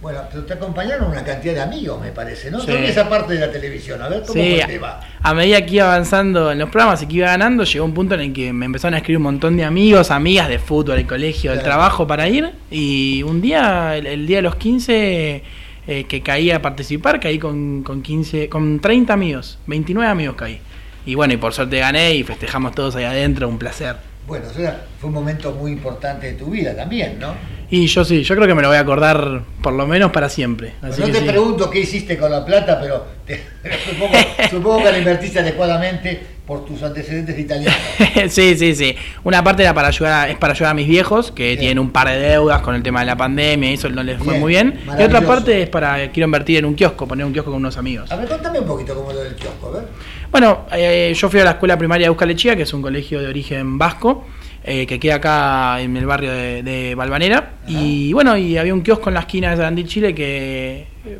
Bueno, pero te acompañaron una cantidad de amigos, me parece, ¿no? Sí. esa parte de la televisión, a ver cómo sí, te va. A medida que iba avanzando en los programas y que iba ganando, llegó un punto en el que me empezaron a escribir un montón de amigos, amigas de fútbol, del colegio, del claro. trabajo para ir. Y un día, el, el día de los 15, eh, que caí a participar, caí con, con, 15, con 30 amigos, 29 amigos caí. Y bueno, y por suerte gané y festejamos todos ahí adentro, un placer. Bueno, fue un momento muy importante de tu vida también, ¿no? Y yo sí, yo creo que me lo voy a acordar por lo menos para siempre. Así no te sí. pregunto qué hiciste con la plata, pero te, supongo, supongo, que la invertiste adecuadamente por tus antecedentes italianos. sí, sí, sí. Una parte era para ayudar a, es para ayudar a mis viejos, que bien. tienen un par de deudas con el tema de la pandemia y eso no les fue muy bien. Y otra parte es para, quiero invertir en un kiosco, poner un kiosco con unos amigos. A ver, contame un poquito cómo lo del kiosco, a ver. Bueno, eh, yo fui a la escuela primaria de Euskal que es un colegio de origen vasco. Eh, que queda acá en el barrio de, de Balvanera. Ajá. Y bueno, y había un kiosco en la esquina de Sarandí, Chile, que eh,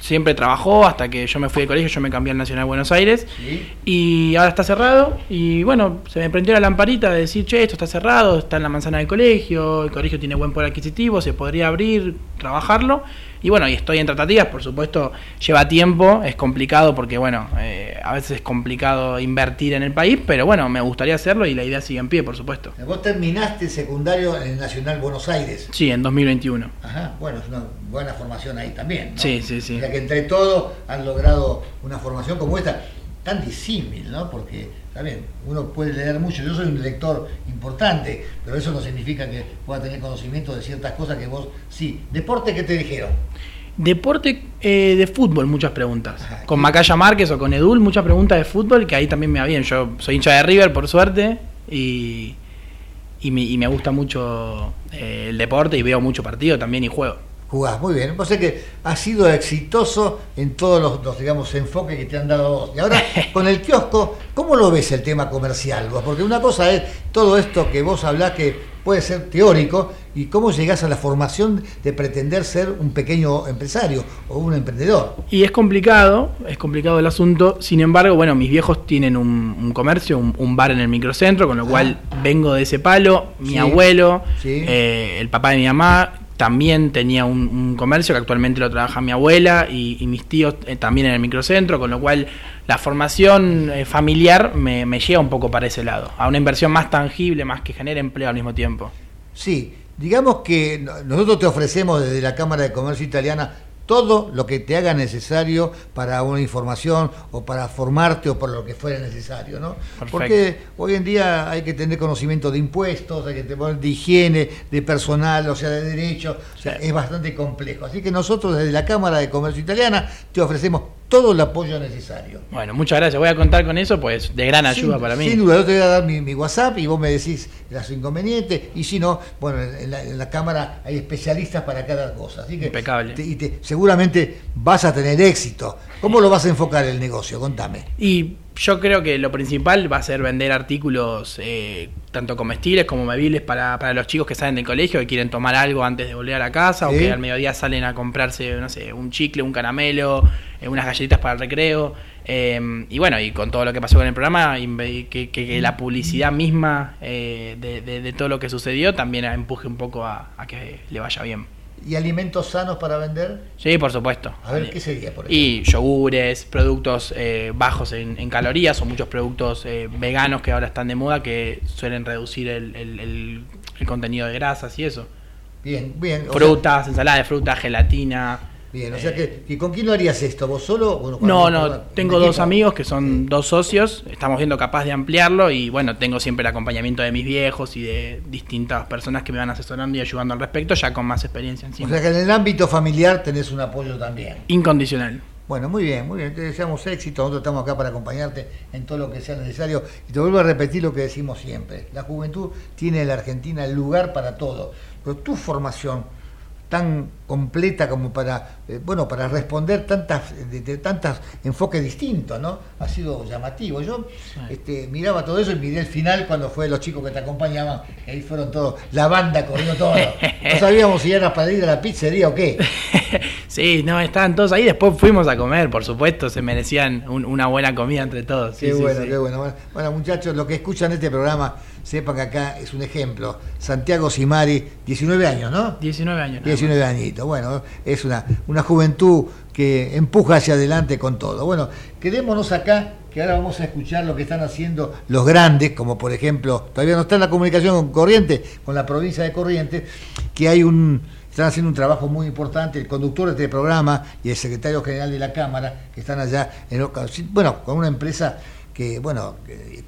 siempre trabajó hasta que yo me fui de colegio, yo me cambié al Nacional de Buenos Aires. ¿Sí? Y ahora está cerrado. Y bueno, se me prendió la lamparita de decir, che, esto está cerrado, está en la manzana del colegio, el colegio tiene buen poder adquisitivo, se podría abrir, trabajarlo. Y bueno, y estoy en tratativas, por supuesto, lleva tiempo, es complicado porque, bueno, eh, a veces es complicado invertir en el país, pero bueno, me gustaría hacerlo y la idea sigue en pie, por supuesto. Vos terminaste el secundario en el Nacional Buenos Aires. Sí, en 2021. Ajá, bueno, es una buena formación ahí también. ¿no? Sí, sí, sí. O sea que entre todo han logrado una formación como esta, tan disímil, ¿no? Porque, también, uno puede leer mucho, yo soy un lector importante, pero eso no significa que pueda tener conocimiento de ciertas cosas que vos sí. ¿Deporte qué te dijeron? Deporte eh, de fútbol, muchas preguntas. Ajá, con Macaya Márquez o con Edul, muchas preguntas de fútbol, que ahí también me va bien. Yo soy hincha de River, por suerte, y, y, me, y me gusta mucho eh, el deporte y veo mucho partido también y juego. Jugás. Muy bien. O sea que has sido exitoso en todos los, los, digamos, enfoques que te han dado vos. Y ahora, con el kiosco, ¿cómo lo ves el tema comercial vos? Porque una cosa es todo esto que vos hablás que puede ser teórico y cómo llegás a la formación de pretender ser un pequeño empresario o un emprendedor. Y es complicado, es complicado el asunto. Sin embargo, bueno, mis viejos tienen un, comercio, un, bar en el microcentro, con lo ah. cual vengo de ese palo. Mi abuelo, eh, el papá de mi mamá, también tenía un, comercio que actualmente lo trabaja mi abuela y, mis tíos eh, también en el microcentro, con lo cual la formación eh, familiar me, me, lleva un poco para ese lado, a una inversión más tangible, más que genere empleo al mismo tiempo. Sí, digamos que nosotros te ofrecemos desde la Cámara de Comercio Italiana todo lo que te haga necesario para una información o para formarte o por lo que fuera necesario, ¿no? Porque hoy en día hay que tener conocimiento de impuestos, hay que tener de higiene, de personal, o sea, de derechos, o sea, es bastante complejo. Así que nosotros desde la Cámara de Comercio Italiana te ofrecemos todo el apoyo necesario. Bueno, muchas gracias. Voy a contar con eso, pues de gran ayuda para mí. Sin duda, yo te voy a dar mi, WhatsApp y vos me decís las inconvenientes. Y si no, bueno, en la, Cámara hay especialistas para cada cosa. Así que Impecable. y seguramente vas a tener éxito. ¿Cómo lo vas a enfocar el negocio? Contame. Y yo creo que lo principal va a ser vender artículos eh, tanto comestibles como bebibles para, para, los chicos que salen del colegio, que quieren tomar algo antes de volver a la casa o que al mediodía salen a comprarse, no sé, un chicle, un caramelo, eh, unas galletitas para el recreo. Eh, y bueno, y con todo lo que pasó con el programa, que, que, la publicidad misma de, de, todo lo que sucedió también empuje un poco a que le vaya bien. ¿Y alimentos sanos para vender? Sí, por supuesto. A ver, ¿qué sería, por ejemplo? Y yogures, productos eh, bajos en, calorías, o muchos productos eh, veganos que ahora están de moda que suelen reducir el, el, el contenido de grasas y eso. Bien, bien. Frutas, ensalada de fruta, gelatina. Bien, o sea que, ¿y con quién lo harías esto? ¿Vos solo? no, no, tengo dos amigos que son dos socios, estamos viendo capaz de ampliarlo y bueno, tengo siempre el acompañamiento de mis viejos y de distintas personas que me van asesorando y ayudando al respecto, ya con más experiencia encima. O sea que en el ámbito familiar tenés un apoyo también. Incondicional. Bueno, muy bien, muy bien. Te deseamos éxito. Nosotros estamos acá para acompañarte en todo lo que sea necesario. Y te vuelvo a repetir lo que decimos siempre. La juventud tiene en la Argentina el lugar para todo. Pero tu formación tan completa como para eh, bueno para responder tantas de, tantos enfoques distintos no ha sido llamativo yo este, miraba todo eso y miré el final cuando fue los chicos que te acompañaban ahí fueron todos la banda corriendo todo no sabíamos si era para ir a la pizzería o qué sí no estaban todos ahí después fuimos a comer por supuesto se merecían una buena comida entre todos qué bueno qué bueno bueno muchachos los que escuchan este programa sepan que acá es un ejemplo. Santiago Simari, 19 años, ¿no? 19 años. 19 añitos. Bueno, es una, una juventud que empuja hacia adelante con todo. Bueno, quedémonos acá, que ahora vamos a escuchar lo que están haciendo los grandes, como por ejemplo, todavía no está en la comunicación con Corrientes, con la provincia de Corrientes, que hay un están haciendo un trabajo muy importante, el conductor de este programa y el secretario general de la Cámara, que están allá, en, bueno, con una empresa que, bueno,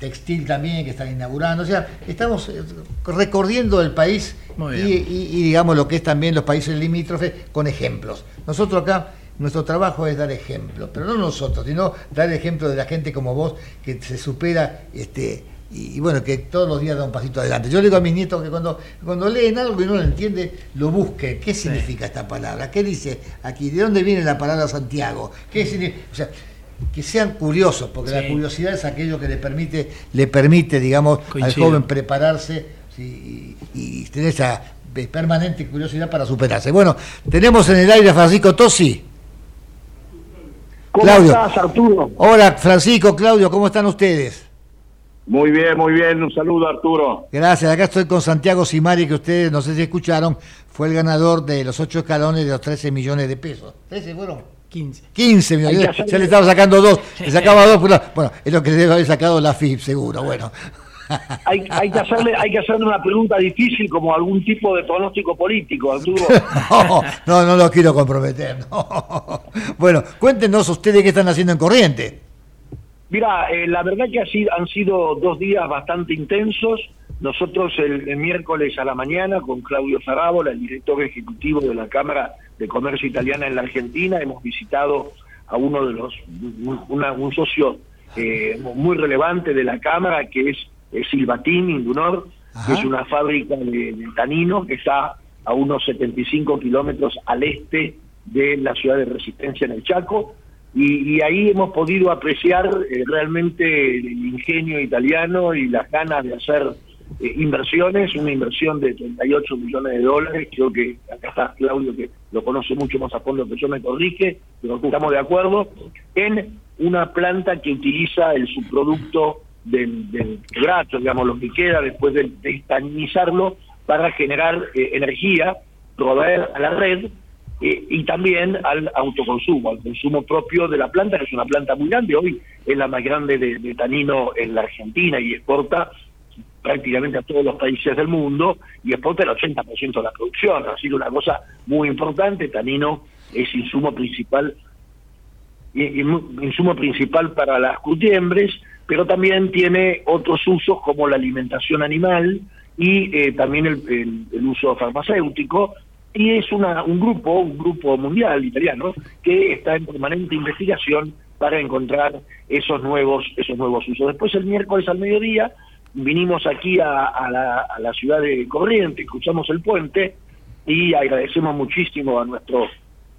textil también, que están inaugurando. O sea, estamos eh, recorriendo el país y, digamos lo que es también los países limítrofes con ejemplos. Nosotros acá, nuestro trabajo es dar ejemplos, pero no nosotros, sino dar ejemplo de la gente como vos que se supera este, y, bueno, que todos los días da un pasito adelante. Yo le digo a mis nietos que cuando, cuando leen algo y no lo entiende, lo busquen. ¿Qué significa esta palabra? ¿Qué dice aquí? ¿De dónde viene la palabra Santiago? ¿Qué significa? O sea, que sean curiosos, porque la curiosidad es aquello que le permite, le permite, digamos, al joven prepararse y, tener esa permanente curiosidad para superarse. Bueno, tenemos en el aire a Francisco Tosi. ¿Cómo estás, Arturo? Hola, Francisco, Claudio, ¿cómo están ustedes? Muy bien, muy bien. Un saludo, Arturo. Gracias. Acá estoy con Santiago Simari, que ustedes, no sé si escucharon, fue el ganador de los ocho escalones de los 13 millones de pesos. ¿13 fueron? 15. 15 millones. Ya le estaba sacando dos. Le sacaba dos. Bueno, es lo que debe haber sacado la FIP, seguro. Bueno. Hay, hay, que hacerle, hay que hacerle una pregunta difícil como algún tipo de pronóstico político, Arturo. no, no, lo quiero comprometer. Bueno, cuéntenos ustedes qué están haciendo en Corriente. Mira, eh, la verdad que han sido dos días bastante intensos. Nosotros el, miércoles a la mañana con Claudio Zarábola, el director ejecutivo de la Cámara de Comercio Italiana en la Argentina, hemos visitado a uno de los, un socio eh, muy relevante de la Cámara, que es, Silvatín Indunor, que es una fábrica de, taninos que está a unos 75 kilómetros al este de la ciudad de Resistencia en el Chaco, y, y ahí hemos podido apreciar eh, realmente el ingenio italiano y las ganas de hacer eh, inversiones, una inversión de 38 millones de dólares, creo que acá está Claudio que lo conoce mucho más a fondo que yo me corrige, pero estamos de acuerdo, en una planta que utiliza el subproducto del, del quebracho, digamos, lo que queda después de, de para generar eh, energía, proveer a la red eh, y también al autoconsumo, al consumo propio de la planta, que es una planta muy grande, hoy es la más grande de, de tanino en la Argentina y exporta prácticamente a todos los países del mundo y exporta el 80% de la producción, ha sido una cosa muy importante, tanino es insumo principal insumo principal para las curtiembres, pero también tiene otros usos como la alimentación animal y eh, también el, el- el uso farmacéutico y es una, un grupo, un grupo mundial italiano que está en permanente investigación para encontrar esos nuevos, esos nuevos usos. Después el miércoles al mediodía vinimos aquí a, a la, a la ciudad de Corrientes, cruzamos el puente y agradecemos muchísimo a nuestro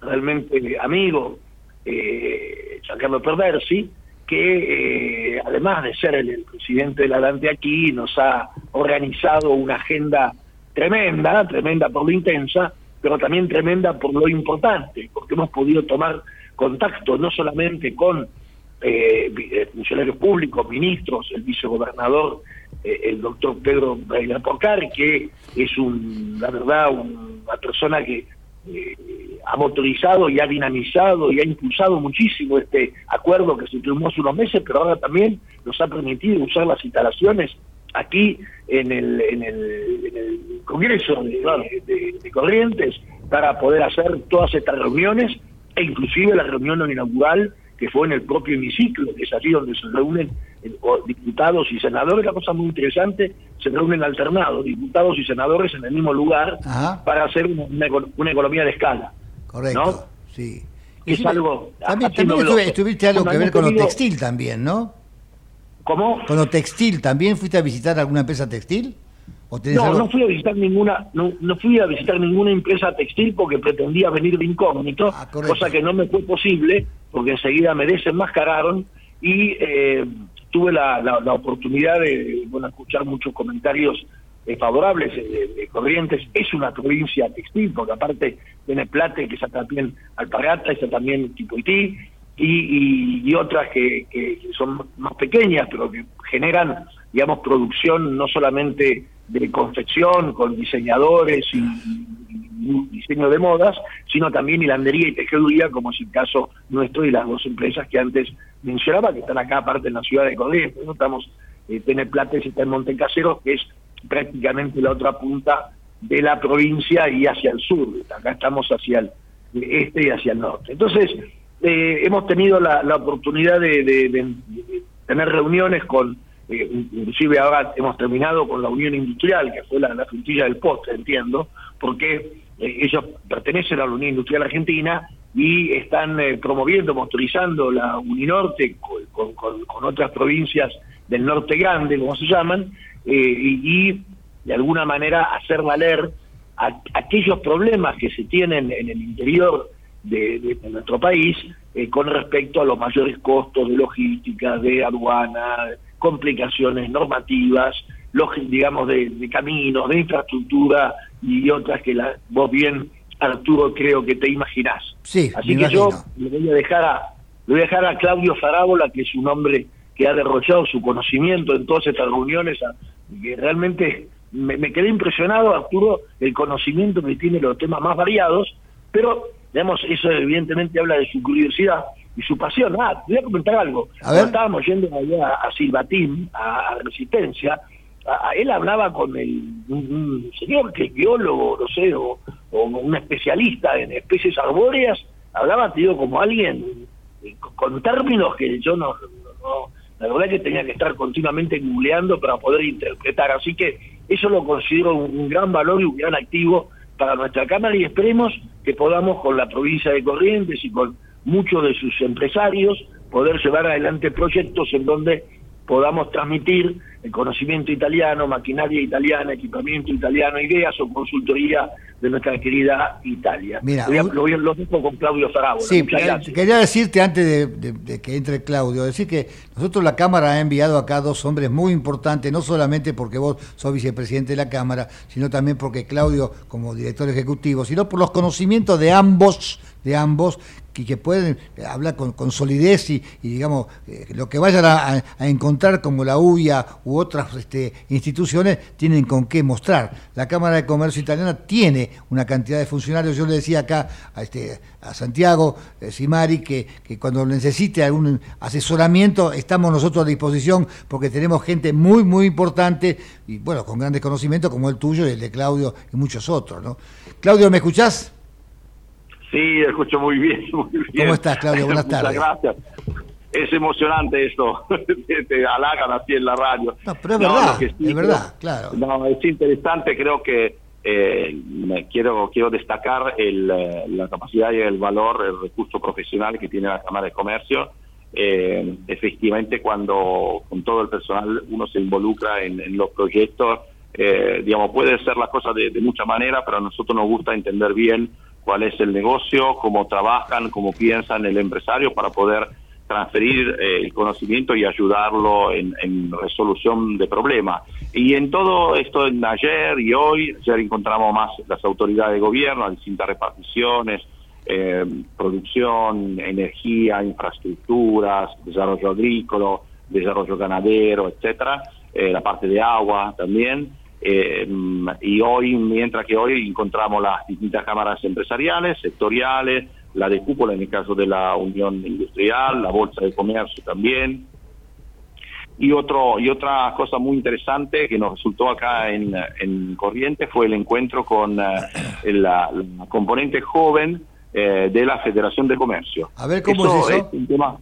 realmente amigo eh, Giancarlo Perversi, que eh, además de ser el, el presidente de la Dante aquí, nos ha organizado una agenda tremenda, tremenda por lo intensa, pero también tremenda por lo importante, porque hemos podido tomar contacto no solamente con eh, eh, funcionarios públicos, ministros, el vicegobernador, el doctor Pedro Breiner Porcar, que es un, la verdad un- una persona que eh, ha motorizado y ha dinamizado y ha impulsado muchísimo este acuerdo que se firmó hace unos meses, pero ahora también nos ha permitido usar las instalaciones aquí en el, en el, en el Congreso de, de- de Corrientes para poder hacer todas estas reuniones e inclusive la reunión inaugural que fue en el propio hemiciclo, que es allí donde se reúnen eh, diputados y senadores, una cosa muy interesante, se reúnen alternados, diputados y senadores en el mismo lugar para hacer una, una eco- una economía de escala. Correcto, ¿no? sí. Es algo También, también estuve- estuviste algo que ver con lo textil también, ¿no? ¿Cómo? Con lo textil, ¿también fuiste a visitar alguna empresa textil? ¿O tenés No, algo- no fui a visitar ninguna, no, no fui a visitar ninguna empresa textil porque pretendía venir de incógnito, Ah, cosa que no me fue posible porque enseguida me desenmascararon y eh, tuve la, la- la oportunidad de bueno, escuchar muchos comentarios eh, favorables eh, de, de Corrientes. Es una provincia textil porque aparte tiene Plate, que está también Alpargata, está también Tipoití y, y, y otras que, que son más pequeñas pero que generan digamos producción no solamente de confección con diseñadores y, y diseño de modas, sino también hilandería y tejeduría, como es el caso nuestro y las dos empresas que antes mencionaba, que están acá aparte en la ciudad de Corrientes. ¿no? Estamos, eh, Tene Plates está en Montecasero, que es prácticamente la otra punta de la provincia y hacia el sur. Acá estamos hacia el este y hacia el norte. Entonces, eh, hemos tenido la, oportunidad de tener reuniones con, eh, inclusive ahora hemos terminado con la Unión Industrial, que fue la, la frutilla del postre, entiendo, porque eh, ellos pertenecen a la Unión Industrial Argentina y están eh, promoviendo, motorizando la Uninorte con, con- otras provincias del norte grande, como se llaman, eh, y, de alguna manera hacer valer a- aquellos problemas que se tienen en el interior de, nuestro país con respecto a los mayores costos de logística, de aduana, complicaciones normativas, digamos, de, de caminos, de infraestructura y otras que la, vos bien, Arturo, creo que te imaginás. Sí, Así que yo le voy a dejar a, le voy a dejar a Claudio Farábola, que es un hombre que ha derrochado su conocimiento en todas estas reuniones, a- que realmente me, me quedé impresionado, Arturo, el conocimiento que tiene los temas más variados, pero, digamos, eso evidentemente habla de su curiosidad y su pasión. Ah, te voy a comentar algo. Estábamos yendo allá a Silvatín, a, Resistencia, a- a- él hablaba con el, un, señor que es biólogo, no sé, o, o un especialista en especies arbóreas, hablaba, te digo, como alguien eh, con- términos que yo no, no- no- la verdad que tenía que estar continuamente googleando para poder interpretar, así que eso lo considero un, un gran valor y un gran activo para nuestra Cámara y esperemos que podamos con la provincia de Corrientes y con muchos de sus empresarios poder llevar adelante proyectos en donde podamos transmitir el conocimiento italiano, maquinaria italiana, equipamiento italiano, ideas o consultoría de nuestra querida Italia. Mira, lo, un- lo, dejo con Claudio. Sí, Muchas eh, quería decirte antes de, de- de que entre Claudio, decir que nosotros la Cámara ha enviado acá dos hombres muy importantes, no solamente porque vos sos vicepresidente de la Cámara, sino también porque Claudio como director ejecutivo, sino por los conocimientos de ambos, de ambos, y que pueden eh, hablar con, con solidez y, digamos, eh, lo que vayan a encontrar como la UIA u otras este, instituciones tienen con qué mostrar. La Cámara de Comercio Italiana tiene una cantidad de funcionarios, yo le decía acá a, este, a Santiago eh, Simari que, que cuando necesite algún asesoramiento estamos nosotros a disposición porque tenemos gente muy, muy importante y bueno, con grandes conocimientos como el tuyo y el de Claudio y muchos otros. ¿no? Claudio, ¿me escuchás? Sí, escucho muy bien, muy bien. ¿Cómo estás, Claudio? Buenas Muchas tardes. gracias. Es emocionante esto, te, te halagan así en la radio. No, pero es verdad, que sí es verdad, claro. No, es interesante, creo que eh, me quiero quiero destacar el, eh, la capacidad y el valor, el recurso profesional que tiene la Cámara de Comercio. Eh, efectivamente, cuando con todo el personal uno se involucra en, en los proyectos, eh, digamos, puede ser la cosa de, de mucha manera, pero a nosotros nos gusta entender bien cuál es el negocio, cómo trabajan, cómo piensan el empresario para poder transferir eh, el conocimiento y ayudarlo en, resolución de problemas. Y en todo esto, en ayer y hoy, ayer encontramos más las autoridades de gobierno, distintas reparticiones, eh, producción, energía, infraestructuras, desarrollo agrícola, desarrollo ganadero, etcétera, eh, la parte de agua también. Eh, y hoy, mientras que hoy encontramos las distintas cámaras empresariales, sectoriales, la de cúpula en el caso de la Unión Industrial, la Bolsa de Comercio también. Y, otro, y otra cosa muy interesante que nos resultó acá en, en Corrientes fue el encuentro con eh, la, la componente joven eh, de la Federación de Comercio. A ver, ¿cómo es eso? un tema,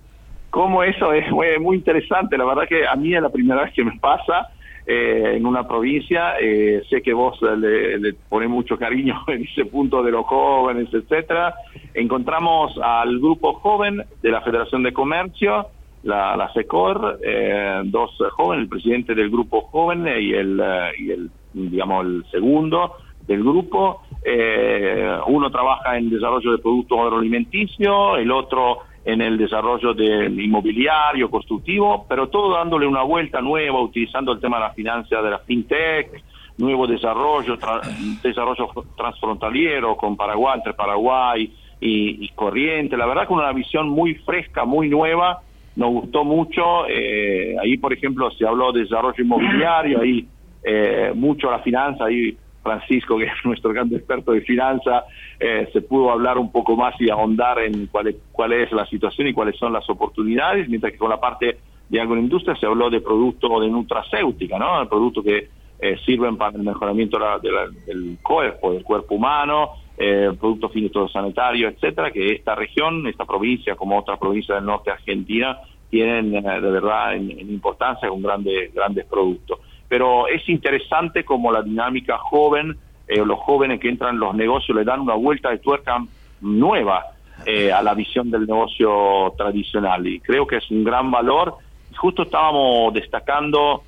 ¿Cómo eso es muy, muy interesante? La verdad que a mí es la primera vez que me pasa eh, en una provincia. eh, sé que vos le, le pones mucho cariño en ese punto de los jóvenes, etcétera. Encontramos al grupo joven de la Federación de Comercio, la, la SECOR, eh, dos jóvenes, el presidente del grupo joven y el, eh, y el digamos, el segundo del grupo. Eh, uno trabaja en desarrollo de productos agroalimenticios, el otro en el desarrollo del inmobiliario, constructivo, pero todo dándole una vuelta nueva, utilizando el tema de la financia de la fintech, nuevo desarrollo, tra- desarrollo transfrontaliero con Paraguay, entre Paraguay y, y Corriente. La verdad con una visión muy fresca, muy nueva, nos gustó mucho. eh, ahí, por ejemplo, se habló de desarrollo inmobiliario, ahí eh, mucho la finanza, ahí Francisco, que es nuestro gran experto de finanzas, eh, se pudo hablar un poco más y ahondar en cuál es, cuál es la situación y cuáles son las oportunidades, mientras que con la parte de agroindustria se habló de productos de nutracéutica, ¿no? productos que eh, sirven para el mejoramiento de la- de la- del cuerpo, del cuerpo humano, eh, productos fitosanitarios, etcétera, que esta región, esta provincia, como otras provincias del norte de Argentina, tienen eh, de verdad en, importancia con grandes, grandes productos. Pero es interesante como la dinámica joven, eh, los jóvenes que entran en los negocios le dan una vuelta de tuerca nueva eh, a la visión del negocio tradicional y creo que es un gran valor. Justo estábamos destacando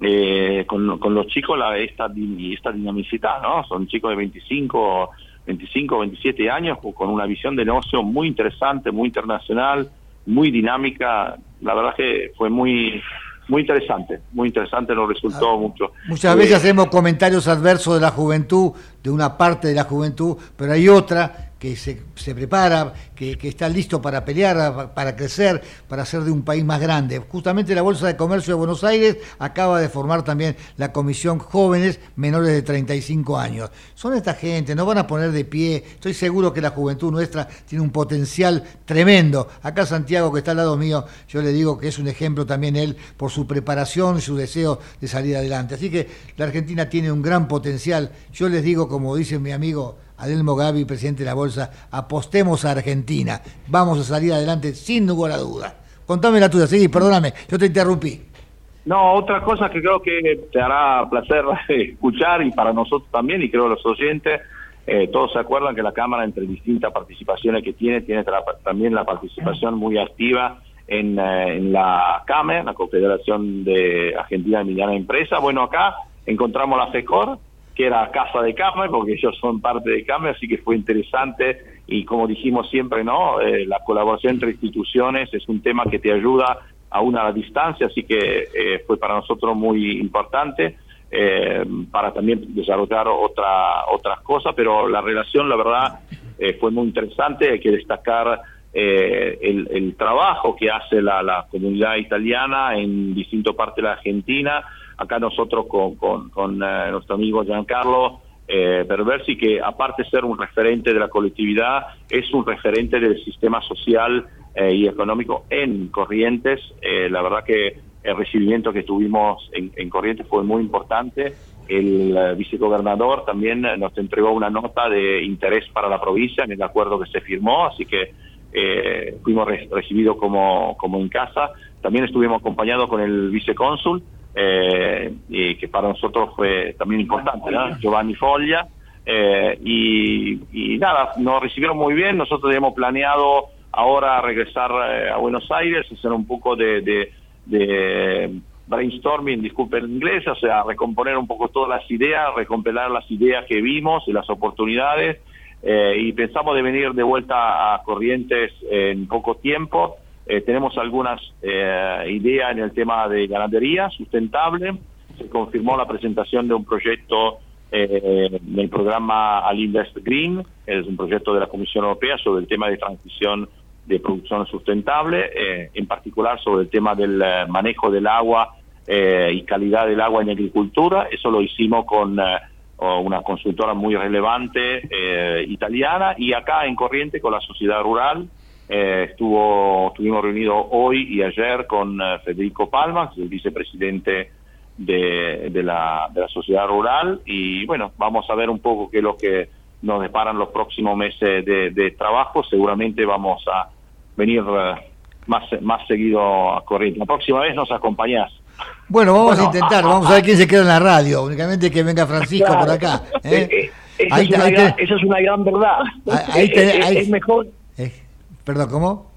eh, con, con los chicos la, esta, esta dinamicidad, ¿no? Son chicos de 25, 25, 27 años con- con una visión de negocio muy interesante, muy internacional, muy dinámica. La verdad que fue muy muy interesante, muy interesante, nos resultó mucho. Muchas Eh, veces hacemos comentarios adversos de la juventud, de una parte de la juventud, pero hay otra que se, prepara, que, que está listo para pelear, para crecer, para hacer de un país más grande. Justamente la Bolsa de Comercio de Buenos Aires acaba de formar también la Comisión Jóvenes Menores de 35 años. Son esta gente, nos van a poner de pie. Estoy seguro que la juventud nuestra tiene un potencial tremendo. Acá Santiago, que está al lado mío, yo le digo que es un ejemplo también él por su preparación y su deseo de salir adelante. Así que la Argentina tiene un gran potencial. Yo les digo, como dice mi amigo Adelmo Gavi, presidente de la Bolsa, apostemos a Argentina. Vamos a salir adelante sin lugar a duda. Contame la tuya, sí, perdóname, yo te interrumpí. No, otra cosa que creo que te hará placer escuchar y para nosotros también, y creo los oyentes, eh, todos se acuerdan que la Cámara, entre distintas participaciones que tiene, tiene también la participación muy activa en, eh, en la CAME, la Confederación de Argentina de Mediana Empresa. Bueno, acá encontramos la FECOR, que era casa de CAME, porque ellos son parte de CAME, así que fue interesante y como dijimos siempre, ¿no? Eh, la colaboración entre instituciones es un tema que te ayuda a una distancia, así que eh, fue para nosotros muy importante. Eh, para también desarrollar otra, otras cosas, pero la relación, la verdad, eh, fue muy interesante. Hay que destacar eh, el, el, trabajo que hace la, la, comunidad italiana en distintas partes de la Argentina. Acá nosotros con, con, con nuestro amigo Giancarlo eh, Perversi, que aparte de ser un referente de la colectividad, es un referente del sistema social y económico en Corrientes. la verdad que el recibimiento que tuvimos en, en Corrientes fue muy importante. El uh, vicegobernador también nos entregó una nota de interés para la provincia en el acuerdo que se firmó, así que eh, fuimos re recibidos como, como en casa. También estuvimos acompañados con el vicecónsul, eh, y que para nosotros fue también importante, ¿no? Giovanni Foglia. Eh, y, y, nada, nos recibieron muy bien. Nosotros habíamos planeado ahora regresar a Buenos Aires, hacer un poco de, de de brainstorming, disculpen en inglés, o sea, recomponer un poco todas las ideas, recompilar las ideas que vimos y las oportunidades, eh, y pensamos de venir de vuelta a Corrientes en poco tiempo. Eh, tenemos algunas eh, ideas en el tema de ganadería sustentable. Se confirmó la presentación de un proyecto eh, del programa Al Invest Green, es un proyecto de la Comisión Europea sobre el tema de transición de producción sustentable, eh, en particular sobre el tema del eh, manejo del agua eh, y calidad del agua en agricultura. Eso lo hicimos con una consultora muy relevante italiana y acá en Corriente con la sociedad rural. Eh, estuvo, estuvimos reunidos hoy y ayer con Federico Palma, el vicepresidente de, de, la, de la sociedad rural y bueno, vamos a ver un poco qué es lo que nos deparan los próximos meses de, de trabajo. Seguramente vamos a venir uh, más, más seguido a Corrientes. La próxima vez nos acompañás. Bueno, vamos bueno, a intentar, vamos a ver quién se queda en la radio, únicamente que venga Francisco claro. por acá. ¿eh? Eh, esa, ahí, es ahí gran, esa, es una gran, verdad. Ahí te, es, es, mejor. Eh, perdón, ¿cómo?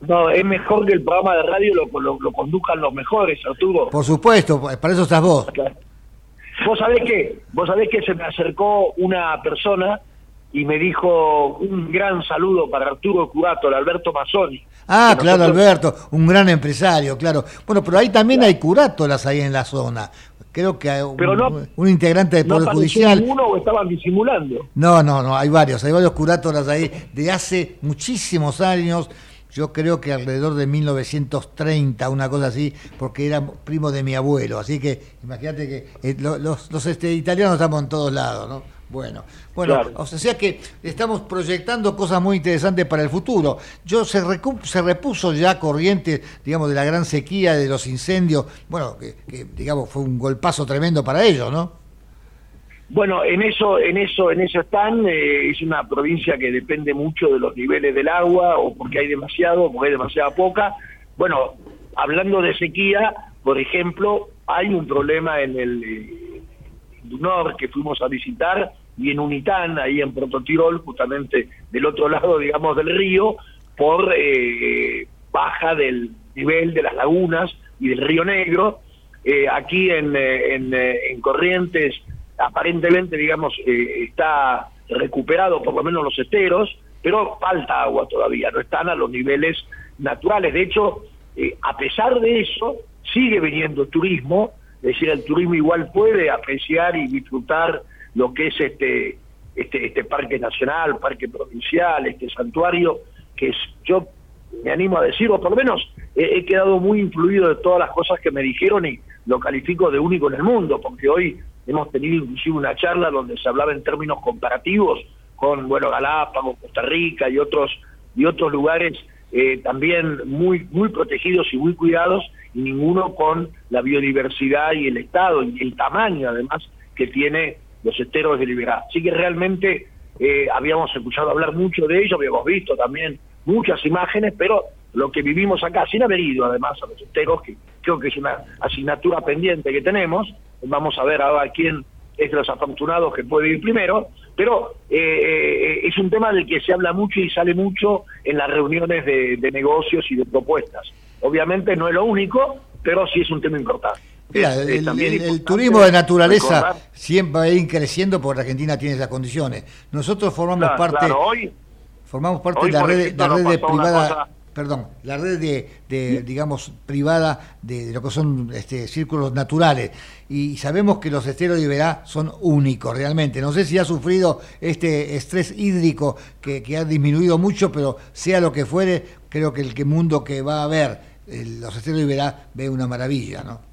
No, es mejor que el programa de radio lo, lo, lo conduzcan los mejores, Arturo. Por supuesto, para eso estás vos. Claro. Vos sabés que, vos sabés que se me acercó una persona y me dijo un gran saludo para Arturo Curato, el Alberto Mazzoni. Ah, claro, nosotros... Alberto, un gran empresario, claro. Bueno, pero ahí también claro. hay curátolas ahí en la zona. Creo que un, no, un integrante del Poder no Judicial. uno o estaban disimulando? No, no, no, hay varios, hay varios curátolas ahí de hace muchísimos años. Yo creo que alrededor de 1930, una cosa así, porque era primo de mi abuelo. Así que imagínate que eh, los, los, los este, italianos estamos en todos lados, ¿no? Bueno, bueno, claro. o sea que estamos proyectando cosas muy interesantes para el futuro. Yo se, recu se repuso ya corriente, digamos, de la gran sequía, de los incendios, bueno, que, que, digamos fue un golpazo tremendo para ellos, ¿no? Bueno, en eso, en eso, en eso están. Eh, es una provincia que depende mucho de los niveles del agua, o porque hay demasiado, o porque hay demasiada poca. Bueno, hablando de sequía, por ejemplo, hay un problema en el eh, Dunor que fuimos a visitar y en Unitán, ahí en Prototirol, justamente del otro lado, digamos, del río, por eh, baja del nivel de las lagunas y del río Negro. Eh, aquí en, en, en, Corrientes, aparentemente, digamos, eh, está recuperado por lo menos los esteros, pero falta agua todavía, no están a los niveles naturales. De hecho, eh, a pesar de eso, sigue viniendo turismo, es decir, el turismo igual puede apreciar y disfrutar lo que es este, este, este parque nacional, parque provincial, este santuario, que es, yo me animo a decir, o por lo menos he, he, quedado muy influido de todas las cosas que me dijeron y lo califico de único en el mundo, porque hoy hemos tenido inclusive una charla donde se hablaba en términos comparativos con, bueno, Galápagos, Costa Rica y otros, y otros lugares eh, también muy, muy protegidos y muy cuidados, y ninguno con la biodiversidad y el estado y el tamaño además que tiene los esteros de Liberá. Así que realmente eh, habíamos escuchado hablar mucho de ello, habíamos visto también muchas imágenes, pero lo que vivimos acá, sin haber ido además a los esteros, que creo que es una asignatura pendiente que tenemos, vamos a ver ahora quién, es de los afortunados que puede ir primero, pero eh, eh, es un tema del que se habla mucho y sale mucho en las reuniones de, de negocios y de propuestas. Obviamente no es lo único, pero sí es un tema importante. Mira, Es- es el, turismo de naturaleza recordar- siempre va a ir creciendo porque Argentina tiene esas condiciones. Nosotros formamos Claro, parte claro, hoy- formamos parte hoy, de la red, la red de privada, perdón, la red de, de, digamos privada de, de lo que son este, círculos naturales y sabemos que los esteros de Iberá son únicos realmente. No sé si ha sufrido este estrés hídrico que, que ha disminuido mucho, pero sea lo que fuere, creo que el que mundo que va a ver los esteros de Iberá ve una maravilla, ¿no?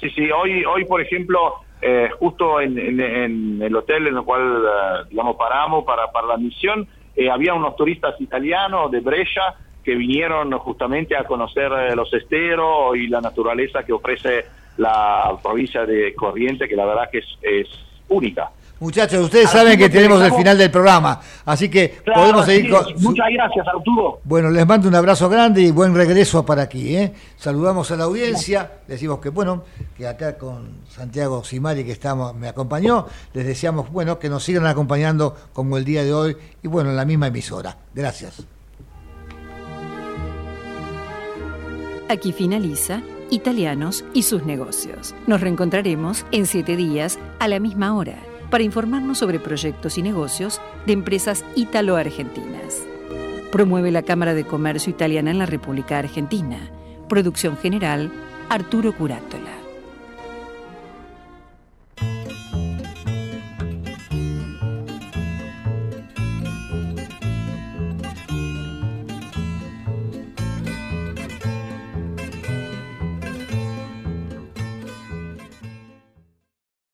Sí, sí, hoy, hoy por ejemplo, eh, justo en, en- en el hotel en el cual, eh, digamos, paramos para, para la misión, eh, había unos turistas italianos de Brescia que vinieron justamente a conocer eh, los esteros y la naturaleza que ofrece la provincia de Corrientes, que la verdad que es, es única. Muchachos, ustedes saben que tenemos el final del programa, así que Claro, podemos seguir con... Muchas gracias, Arturo. Bueno, les mando un abrazo grande y buen regreso para aquí. ¿eh? Saludamos a la audiencia, decimos que bueno, que acá con Santiago Simari que estamos, me acompañó, les deseamos bueno que nos sigan acompañando como el día de hoy y bueno, en la misma emisora. Gracias. Aquí finaliza Italianos y sus negocios. Nos reencontraremos en siete días a la misma hora para informarnos sobre proyectos y negocios de empresas italo-argentinas. Promueve la Cámara de Comercio Italiana en la República Argentina. Producción general, Arturo Curátola.